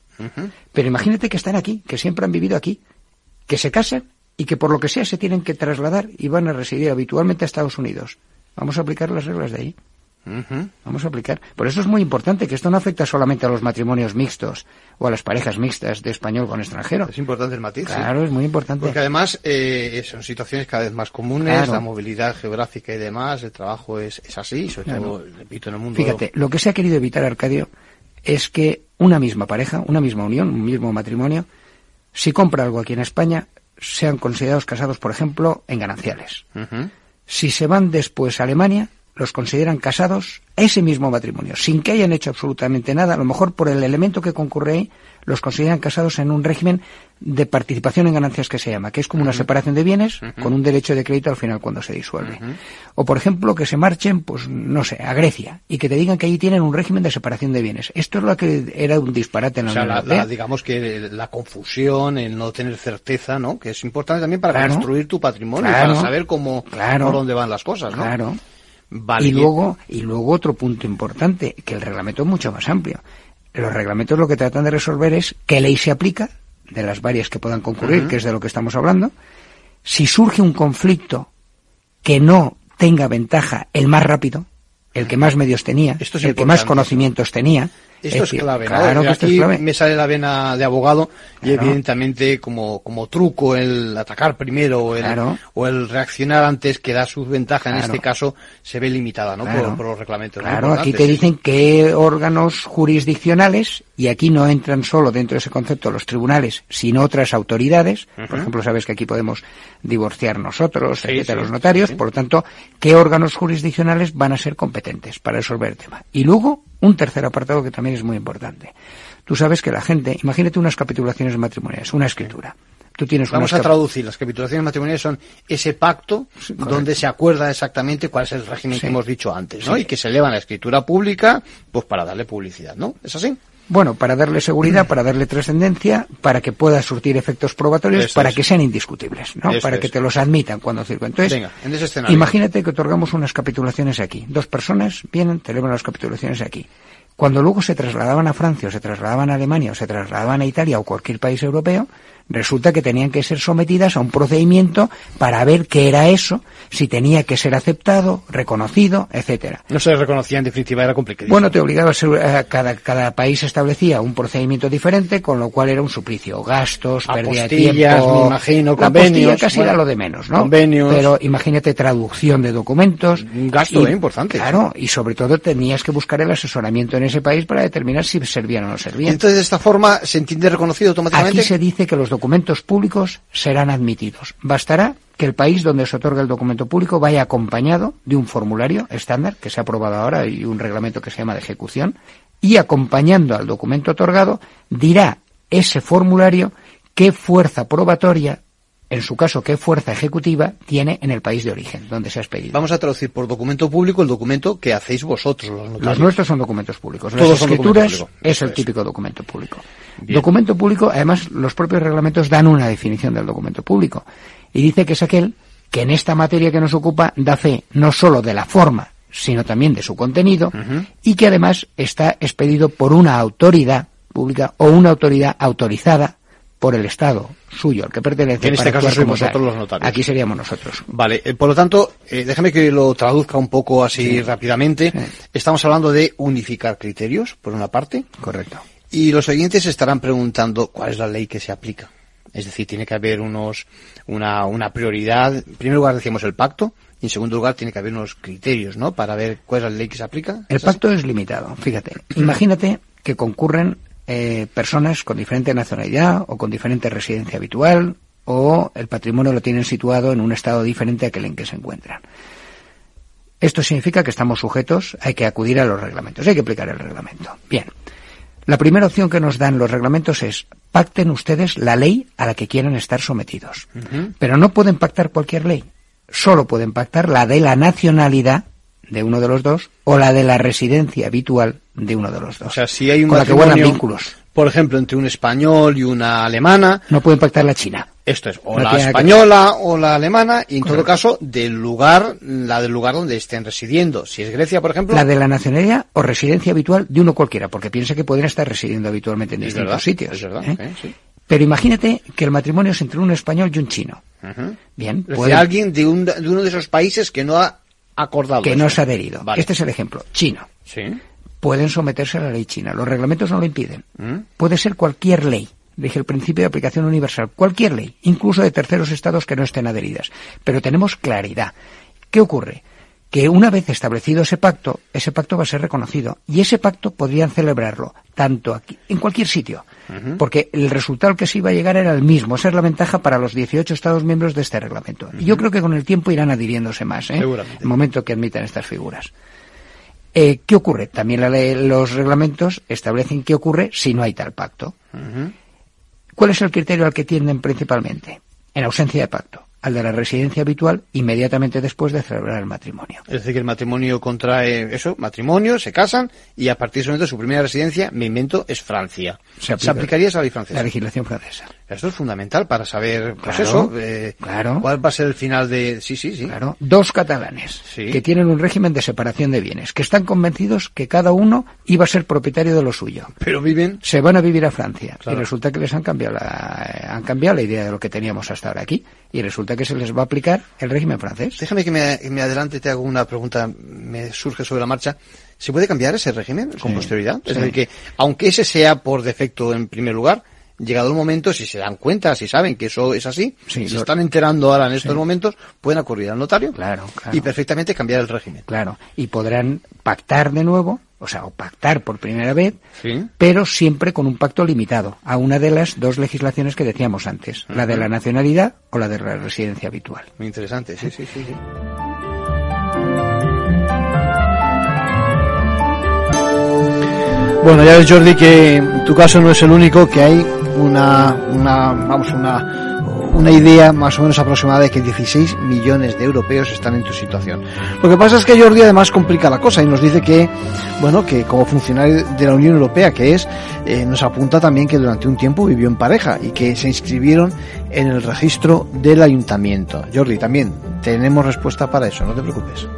Pero imagínate que están aquí, que siempre han vivido aquí, que se casan y que por lo que sea se tienen que trasladar y van a residir habitualmente a Estados Unidos. Vamos a aplicar las reglas de ahí. Vamos a aplicar. Por eso es muy importante que esto no afecta solamente a los matrimonios mixtos o a las parejas mixtas de español con extranjero. Es importante el matiz. sí. Claro, es muy importante. Porque además eh, son situaciones cada vez más comunes, Claro. la movilidad geográfica y demás, el trabajo es, es así, sobre Claro. todo, repito, en el mundo. Fíjate, lo que se ha querido evitar, Arcadio, es que una misma pareja, una misma unión, un mismo matrimonio, si compra algo aquí en España, sean considerados casados, por ejemplo, en gananciales. Si se van después a Alemania, los consideran casados ese mismo matrimonio, sin que hayan hecho absolutamente nada, a lo mejor por el elemento que concurre ahí, los consideran casados en un régimen de participación en ganancias que se llama, que es como una separación de bienes con un derecho de crédito al final cuando se disuelve. O, por ejemplo, que se marchen, pues, no sé, a Grecia y que te digan que allí tienen un régimen de separación de bienes. Esto es lo que era un disparate en la O sea, Unión la- Europea. la- digamos que la confusión, el no tener certeza, ¿no? Que es importante también para Claro. construir tu patrimonio, Claro. para saber cómo, Claro. por dónde van las cosas, ¿no? Claro. Vale. y luego y luego otro punto importante que el reglamento es mucho más amplio. Los reglamentos lo que tratan de resolver es qué ley se aplica de las varias que puedan concurrir que es de lo que estamos hablando. Si surge un conflicto que no tenga ventaja el más rápido el que más medios tenía Esto es el que más conocimientos tenía Esto es clave, que esto es Aquí clave me sale la vena de abogado y Claro. evidentemente como, como truco el atacar primero o el, Claro. o el reaccionar antes que da su ventaja en este caso se ve limitada, ¿no? Por, por los reglamentos. Claro, aquí te dicen qué órganos jurisdiccionales, y aquí no entran solo dentro de ese concepto los tribunales, sino otras autoridades. Por ejemplo, sabes que aquí podemos divorciar nosotros, Sí, etcétera, sí, los notarios. sí. Por lo tanto, qué órganos jurisdiccionales van a ser competentes para resolver el tema. Y luego, un tercer apartado que también es muy importante. Tú sabes que la gente, imagínate unas capitulaciones matrimoniales, una escritura. Tú tienes Vamos a traducir. Las capitulaciones matrimoniales son ese pacto donde se acuerda exactamente cuál es el régimen que hemos dicho antes, ¿no? Sí. Y que se eleva a la escritura pública, pues para darle publicidad, ¿no? ¿Es así? Bueno, para darle seguridad, para darle trascendencia, para que pueda surtir efectos probatorios, Eso para es. que sean indiscutibles, ¿no? Eso para es. que te los admitan cuando circulan. Entonces, Venga, en ese escenario. imagínate que otorgamos unas capitulaciones aquí. Dos personas vienen, celebran las capitulaciones aquí. Cuando luego se trasladaban a Francia o se trasladaban a Alemania o se trasladaban a Italia o cualquier país europeo, resulta que tenían que ser sometidas a un procedimiento para ver qué era eso, si tenía que ser aceptado, reconocido, etcétera. No se reconocía, en definitiva, era complicado. Bueno, te obligaba a ser, cada, cada país establecía un procedimiento diferente, con lo cual era un suplicio. Gastos, pérdida de tiempo. me imagino, La convenios, casi bueno, era lo de menos, ¿no? convenios. Pero imagínate traducción de documentos. Un gasto, eh, importante. Claro, y sobre todo tenías que buscar el asesoramiento en ese país para determinar si servían o no servían. Entonces, de esta forma, ¿se entiende reconocido automáticamente? Aquí se dice que los documentos públicos serán admitidos. Bastará que el país donde se otorga el documento público vaya acompañado de un formulario estándar que se ha aprobado ahora y un reglamento que se llama de ejecución y acompañando al documento otorgado dirá ese formulario qué fuerza probatoria, en su caso qué fuerza ejecutiva tiene en el país de origen donde se ha expedido. Vamos a traducir por documento público el documento que hacéis vosotros, los notarios. Los nuestros son documentos públicos. Todos Las escrituras público. es el típico documento público. Bien. Documento público, además, los propios reglamentos dan una definición del documento público. Y dice que es aquel que en esta materia que nos ocupa da fe no solo de la forma, sino también de su contenido, y que además está expedido por una autoridad pública o una autoridad autorizada por el Estado suyo, al que pertenece. En este caso tal. vosotros los notarios. Aquí seríamos nosotros. Vale, eh, por lo tanto, eh, déjame que lo traduzca un poco así rápidamente. Estamos hablando de unificar criterios, por una parte. Correcto. Y los oyentes se estarán preguntando cuál es la ley que se aplica. Es decir, tiene que haber unos, una, una prioridad. En primer lugar decíamos el pacto. Y en segundo lugar tiene que haber unos criterios, ¿no? Para ver cuál es la ley que se aplica. El pacto es limitado. Fíjate, imagínate que concurren eh, personas con diferente nacionalidad o con diferente residencia habitual o el patrimonio lo tienen situado en un estado diferente a aquel en que se encuentran. Esto significa que estamos sujetos, hay que acudir a los reglamentos, hay que aplicar el reglamento. Bien. La primera opción que nos dan los reglamentos es pacten ustedes la ley a la que quieran estar sometidos. Pero no pueden pactar cualquier ley. Solo pueden pactar la de la nacionalidad de uno de los dos o la de la residencia habitual de uno de los dos. O sea, si hay un con la que vínculos. por ejemplo, entre un español y una alemana, No pueden pactar la China. esto es o No la que española o la alemana, y en todo caso, del lugar, la del lugar donde estén residiendo. Si es Grecia, por ejemplo, La de la nacionalidad o residencia habitual de uno cualquiera, porque piensa que pueden estar residiendo habitualmente en es distintos verdad, sitios. es verdad, ¿eh? Sí. Pero imagínate que el matrimonio es entre un español y un chino. Ujú. Bien, Es decir, pueden- alguien de, un- de uno de esos países que no ha acordado. que eso. no se ha adherido. Vale. Este es el ejemplo. Chino. Sí. Pueden someterse a la ley china. Los reglamentos no lo impiden. ¿Mm? Puede ser cualquier ley. Dije el principio de aplicación universal. Cualquier ley, incluso de terceros estados que no estén adheridas. Pero tenemos claridad. ¿Qué ocurre? que una vez establecido ese pacto, ese pacto va a ser reconocido. Y ese pacto podrían celebrarlo tanto aquí, en cualquier sitio. Porque el resultado al que se iba a llegar era el mismo. Esa es la ventaja para los 18 Estados miembros de este reglamento. Y yo creo que con el tiempo irán adhiriéndose más, ¿eh? Seguramente. el momento que admitan estas figuras. Eh, ¿Qué ocurre? También la ley- los reglamentos establecen qué ocurre si no hay tal pacto. ¿Cuál es el criterio al que tienden principalmente? En ausencia de pacto, al de la residencia habitual inmediatamente después de celebrar el matrimonio. Es decir, que el matrimonio contrae eso, matrimonio, se casan y a partir de ese momento su primera residencia, me invento, es Francia. Se, aplica aplicaría esa ley francesa. La legislación francesa. Esto es fundamental para saber, pues Claro, eso, eh, claro. cuál va a ser el final de... Sí, sí, sí. Claro, dos catalanes Sí. que tienen un régimen de separación de bienes, que están convencidos que cada uno iba a ser propietario de lo suyo. Pero viven... Se van a vivir a Francia Claro. y resulta que les han cambiado la, eh, han cambiado la idea de lo que teníamos hasta ahora aquí y resulta que se les va a aplicar el régimen francés. Déjame que me, adelante, te hago una pregunta, me surge sobre la marcha. ¿Se puede cambiar ese régimen con Sí, posterioridad? Es sí. decir, que aunque ese sea por defecto en primer lugar, llegado el momento, si se dan cuenta, si saben que eso es así, Sí, se lo- están enterando ahora en estos Sí. momentos, pueden acudir al notario Claro, claro. y perfectamente cambiar el régimen. Claro, y podrán pactar de nuevo, o sea, o pactar por primera vez, Sí. pero siempre con un pacto limitado a una de las dos legislaciones que decíamos antes, la de la nacionalidad o la de la residencia habitual. Muy interesante, sí, sí, sí. sí. Bueno, ya ves Jordi que tu caso no es el único, que hay una, una vamos, una, una idea más o menos aproximada de que 16 millones de europeos están en tu situación. Lo que pasa es que Jordi además complica la cosa y nos dice que, bueno, que como funcionario de la Unión Europea que es, eh, nos apunta también que durante un tiempo vivió en pareja y que se inscribieron en el registro del ayuntamiento. Jordi, también tenemos respuesta para eso, no te preocupes.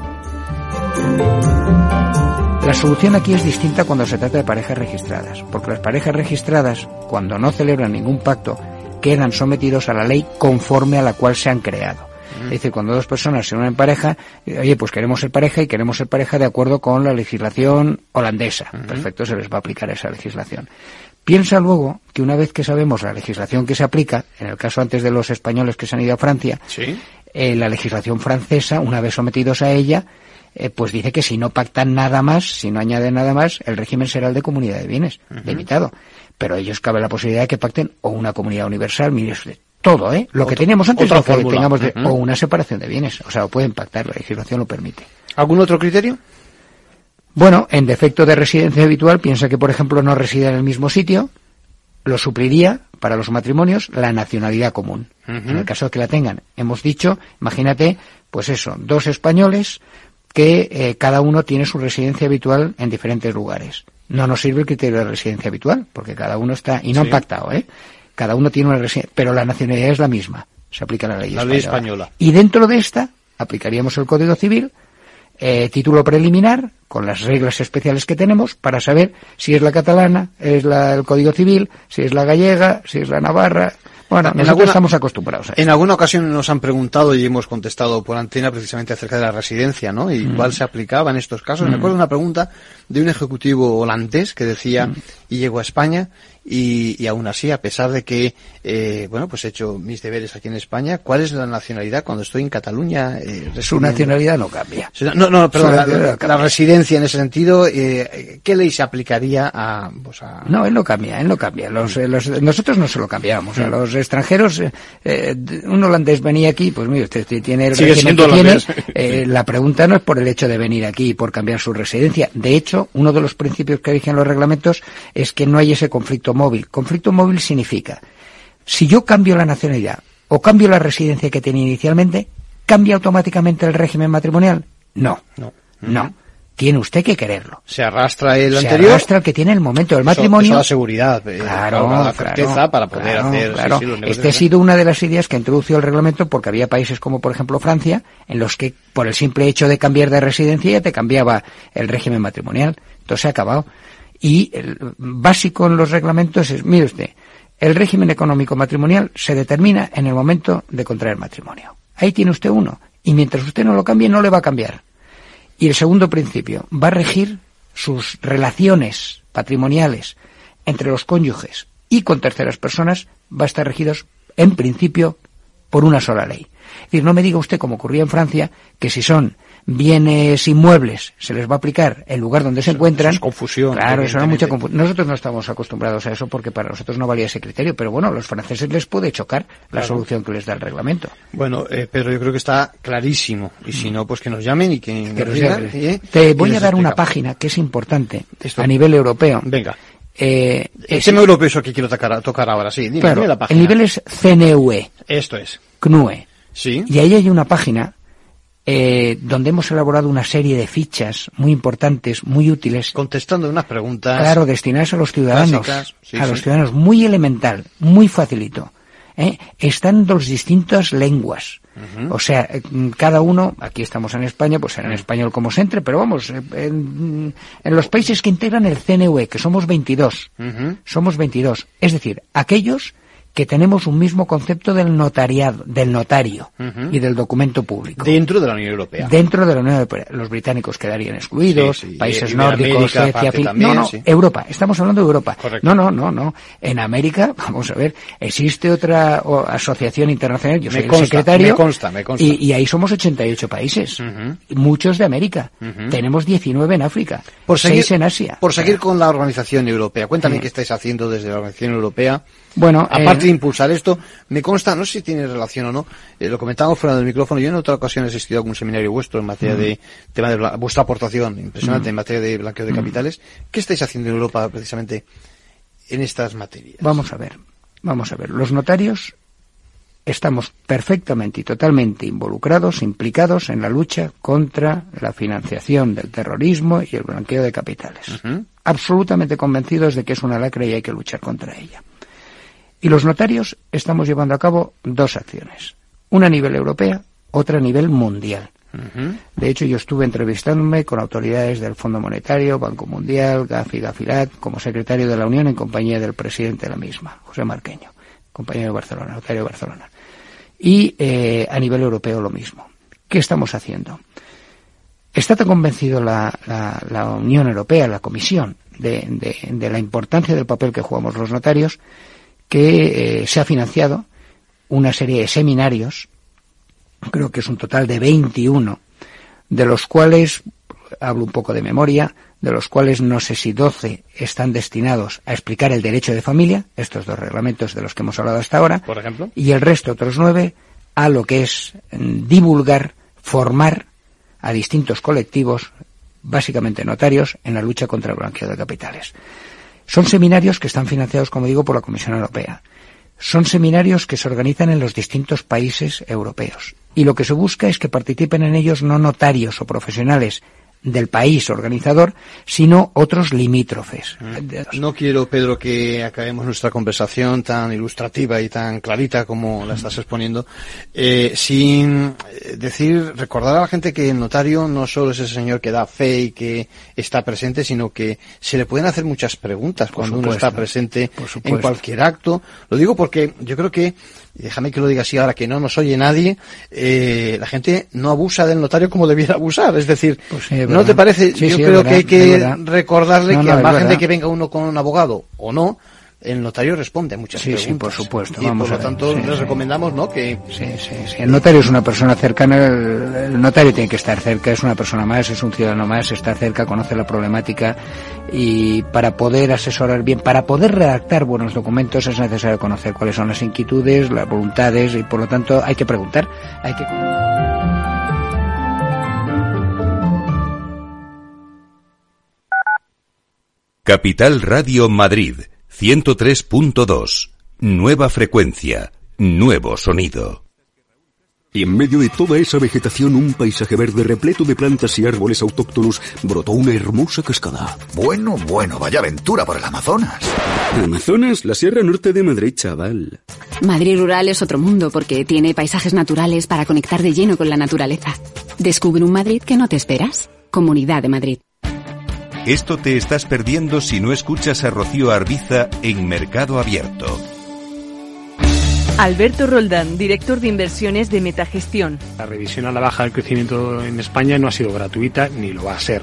La solución aquí es distinta cuando se trata de parejas registradas, porque las parejas registradas, cuando no celebran ningún pacto, quedan sometidos a la ley conforme a la cual se han creado. Es decir, cuando dos personas se unen en pareja, eh, oye, pues queremos ser pareja y queremos ser pareja de acuerdo con la legislación holandesa. Perfecto, se les va a aplicar esa legislación. Piensa luego que una vez que sabemos la legislación que se aplica, en el caso antes de los españoles que se han ido a Francia, Sí. eh, la legislación francesa, una vez sometidos a ella, eh, pues dice que si no pactan nada más, si no añaden nada más, el régimen será el de comunidad de bienes, limitado. Pero a ellos cabe la posibilidad de que pacten o una comunidad universal, mire usted, todo, ¿eh? Lo que teníamos antes, otra lo que fórmula. tengamos de, Ujú. o una separación de bienes. O sea, lo pueden pactar, la legislación lo permite. ¿Algún otro criterio? Bueno, en defecto de residencia habitual, piensa que, por ejemplo, no reside en el mismo sitio, lo supliría para los matrimonios la nacionalidad común. En el caso de que la tengan. Hemos dicho, imagínate, pues eso, dos españoles que eh, cada uno tiene su residencia habitual en diferentes lugares. No nos sirve el criterio de residencia habitual, porque cada uno está, y no Sí. han pactado, ¿eh? Cada uno tiene una residencia, pero la nacionalidad es la misma. Se aplica la ley La ley española. Y dentro de esta, aplicaríamos el Código Civil, eh, título preliminar, con las reglas especiales que tenemos, para saber si es la catalana, es la, el Código Civil, si es la gallega, si es la navarra. Bueno, En nosotros alguna- estamos acostumbrados a eso. En alguna ocasión nos han preguntado y hemos contestado por antena precisamente acerca de la residencia, ¿no? Y Mm. cuál se aplicaba en estos casos. Me Mm. acuerdo de una pregunta de un ejecutivo holandés que decía, y llegó a España, y, y aún así, a pesar de que, eh, bueno, pues he hecho mis deberes aquí en España, ¿cuál es la nacionalidad cuando estoy en Cataluña? eh, Su nacionalidad no cambia. No, no, perdón, la, residencia en ese sentido, eh, ¿qué ley se aplicaría a, pues a... No, él no cambia, él no cambia. Los, eh, los- nosotros no se lo cambiamos. A los extranjeros, eh, un holandés venía aquí, pues mire, usted tiene el Sigue régimen siendo que tiene. Eh, la pregunta no es por el hecho de venir aquí y por cambiar su residencia. De hecho, uno de los principios que rigen los reglamentos es que no hay ese conflicto móvil. Conflicto móvil significa, si yo cambio la nacionalidad o cambio la residencia que tenía inicialmente, ¿cambia automáticamente el régimen matrimonial? No. No. No. Tiene usted que quererlo. Se arrastra el Se anterior. arrastra el que tiene el momento del Eso- matrimonio. Eso, da seguridad, eh, Claro, claro, certeza para poder claro, hacer claro. sí. Este ha sido una de las ideas que ha introducido el reglamento porque había países como por ejemplo Francia en los que por el simple hecho de cambiar de residencia ya te cambiaba el régimen matrimonial. Entonces se ha acabado. Y el básico en los reglamentos es, mire usted, el régimen económico matrimonial se determina en el momento de contraer matrimonio. Ahí tiene usted uno. Y mientras usted no lo cambie, no le va a cambiar. Y el segundo principio, va a regir sus relaciones patrimoniales entre los cónyuges y con terceras personas, va a estar regidos, en principio, por una sola ley. Es decir, no me diga usted, como ocurría en Francia, que si son bienes inmuebles se les va a aplicar el lugar donde se encuentran. es confusión. Claro, eso era mucha confusión. Nosotros no estamos acostumbrados a eso porque para nosotros no valía ese criterio, pero bueno, a los franceses les puede chocar la Claro. solución que les da el reglamento. Bueno, eh, Pedro, yo creo que está clarísimo. Y si no, pues que nos llamen y que, Que nos digan. ¿eh? Te voy a dar una página que es importante Esto- a nivel europeo. Venga. Eh, El es- tema europeo es que quiero tocar, tocar ahora, sí. Dime, claro, dime la el nivel es CNUE, Esto es. CNUE. Sí. Y ahí hay una página eh, donde hemos elaborado una serie de fichas muy importantes, muy útiles. Contestando unas preguntas. Claro, destinadas a los ciudadanos. básicas, sí, a sí. los ciudadanos, muy elemental, muy facilito. ¿eh? Están dos distintas lenguas. O sea, eh, cada uno, aquí estamos en España, pues será en español como se entre, pero vamos, eh, en, en los países que integran el CNUE, que somos 22, Ujú. somos 22. Es decir, aquellos que tenemos un mismo concepto del notariado, del notario y del documento público. Dentro de la Unión Europea. Dentro de la Unión Europea. Los británicos quedarían excluidos, Sí, sí. países Y nórdicos, Suecia, también, No, no, sí. Europa. Estamos hablando de Europa. Correcto. No, no, no, no. En América, [laughs] vamos a ver, existe otra o, asociación internacional, yo Me soy el consta, secretario. me consta, me consta. Y, y ahí somos 88 países. Muchos de América. Tenemos 19 en África. Por seguir, 6 en Asia. Por seguir con la organización europea. Cuéntame Sí. qué estáis haciendo desde la organización europea. Bueno, aparte eh, de impulsar esto, me consta, no sé si tiene relación o no, eh, lo comentábamos fuera del micrófono, yo en otra ocasión he asistido a algún seminario vuestro en materia Mm. de tema de vuestra aportación impresionante Mm. en materia de blanqueo de Mm. capitales. ¿Qué estáis haciendo en Europa precisamente en estas materias? Vamos a ver, vamos a ver. Los notarios estamos perfectamente y totalmente involucrados, implicados en la lucha contra la financiación del terrorismo y el blanqueo de capitales. Absolutamente convencidos de que es una lacra y hay que luchar contra ella. Y los notarios estamos llevando a cabo dos acciones. Una a nivel europeo, otra a nivel mundial. De hecho, yo estuve entrevistándome con autoridades del Fondo Monetario, Banco Mundial, Gafi, Gafilat, como secretario de la Unión en compañía del presidente de la misma, José Marqueño, compañero de Barcelona, notario de Barcelona. Y eh, a nivel europeo lo mismo. ¿Qué estamos haciendo? Está tan convencido la, la- la Unión Europea, la Comisión, de, de- de la importancia del papel que jugamos los notarios, que eh, se ha financiado una serie de seminarios, creo que es un total de 21, de los cuales, hablo un poco de memoria, de los cuales no sé si 12 están destinados a explicar el derecho de familia, estos dos reglamentos de los que hemos hablado hasta ahora, Por ejemplo. y el resto, otros nueve, a lo que es mm, divulgar, formar a distintos colectivos, básicamente notarios, en la lucha contra el blanqueo de capitales. Son seminarios que están financiados, como digo, por la Comisión Europea. Son seminarios que se organizan en los distintos países europeos. Y lo que se busca es que participen en ellos no notarios o profesionales del país organizador, sino otros limítrofes. No quiero, Pedro, que acabemos nuestra conversación tan ilustrativa y tan clarita como la estás exponiendo, eh, sin eh, decir, recordar a la gente que el notario no solo es ese señor que da fe y que está presente, sino que se le pueden hacer muchas preguntas cuando uno está presente en cualquier acto. Lo digo porque yo creo que, y déjame que lo diga así ahora que no nos oye nadie, eh, la gente no abusa del notario como debiera abusar. Es decir, Pues es ¿no te parece? Sí, yo sí, creo verdad, que hay que recordarle No, que no, es margen de que venga uno con un abogado o no, el notario responde a muchas Sí, sí, preguntas. por supuesto, Y vamos por lo a tanto, sí, les sí. recomendamos, ¿no? Que Sí, sí, sí. El notario es una persona cercana, el, el notario tiene que estar cerca, es una persona más, es un ciudadano más, está cerca, conoce la problemática y para poder asesorar bien, para poder redactar buenos documentos es necesario conocer cuáles son las inquietudes, las voluntades y por lo tanto hay que preguntar, hay que Capital Radio Madrid 103.2. Nueva frecuencia, nuevo sonido. Y en medio de toda esa vegetación, un paisaje verde repleto de plantas y árboles autóctonos, brotó una hermosa cascada. Bueno, bueno, vaya aventura por el Amazonas. Amazonas, la Sierra Norte de Madrid, chaval. Madrid rural es otro mundo porque tiene paisajes naturales para conectar de lleno con la naturaleza. Descubre un Madrid que no te esperas. Comunidad de Madrid. Esto te estás perdiendo si no escuchas a Rocío Arbiza en Mercado Abierto. Alberto Roldán, director de inversiones de Metagestión. La revisión a la baja del crecimiento en España no ha sido gratuita ni lo va a ser.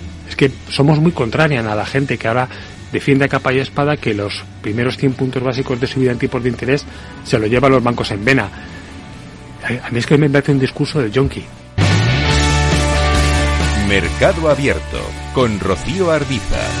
Que somos muy contrarian a la gente que ahora defiende a capa y espada que los primeros 100 puntos básicos de subida en tipos de interés se lo llevan los bancos en vena a mí es que me parece un discurso del yonki. Mercado Abierto con Rocío Arbiza.